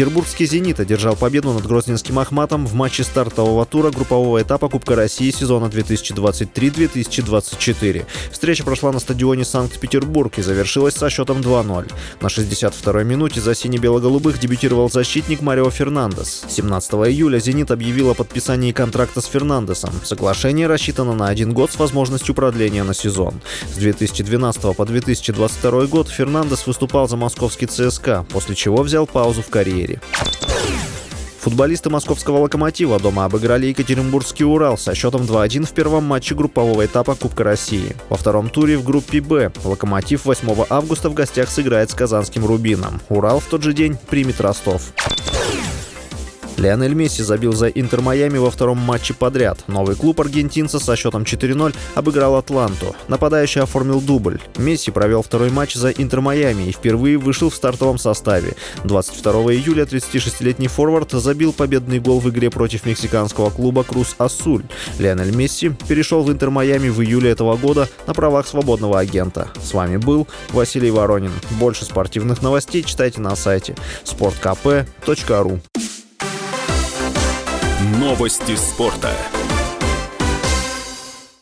Петербургский «Зенит» одержал победу над Грозненским «Ахматом» в матче стартового тура группового этапа Кубка России сезона 2023-2024. Встреча прошла на стадионе Санкт-Петербург и завершилась со счетом 2-0. На 62-й минуте за сине-бело-голубых дебютировал защитник Марио Фернандес. 17 июля «Зенит» объявил о подписании контракта с Фернандесом. Соглашение рассчитано на один год с возможностью продления на сезон. С 2012 по 2022 год Фернандес выступал за московский ЦСКА, после чего взял паузу в карьере карьере. Футболисты московского «Локомотива» дома обыграли Екатеринбургский «Урал» со счетом 2-1 в первом матче группового этапа Кубка России. Во втором туре в группе «Б» «Локомотив» 8 августа в гостях сыграет с казанским «Рубином». «Урал» в тот же день примет Ростов. Лионель Месси забил за Интер Майами во втором матче подряд. Новый клуб аргентинца со счетом 4-0 обыграл Атланту. Нападающий оформил дубль. Месси провел второй матч за Интер Майами и впервые вышел в стартовом составе. 22 июля 36-летний форвард забил победный гол в игре против мексиканского клуба Крус Асуль. Лионель Месси перешел в Интер Майами в июле этого года на правах свободного агента. С вами был Василий Воронин. Больше спортивных новостей читайте на сайте sportkp.ru Новости спорта.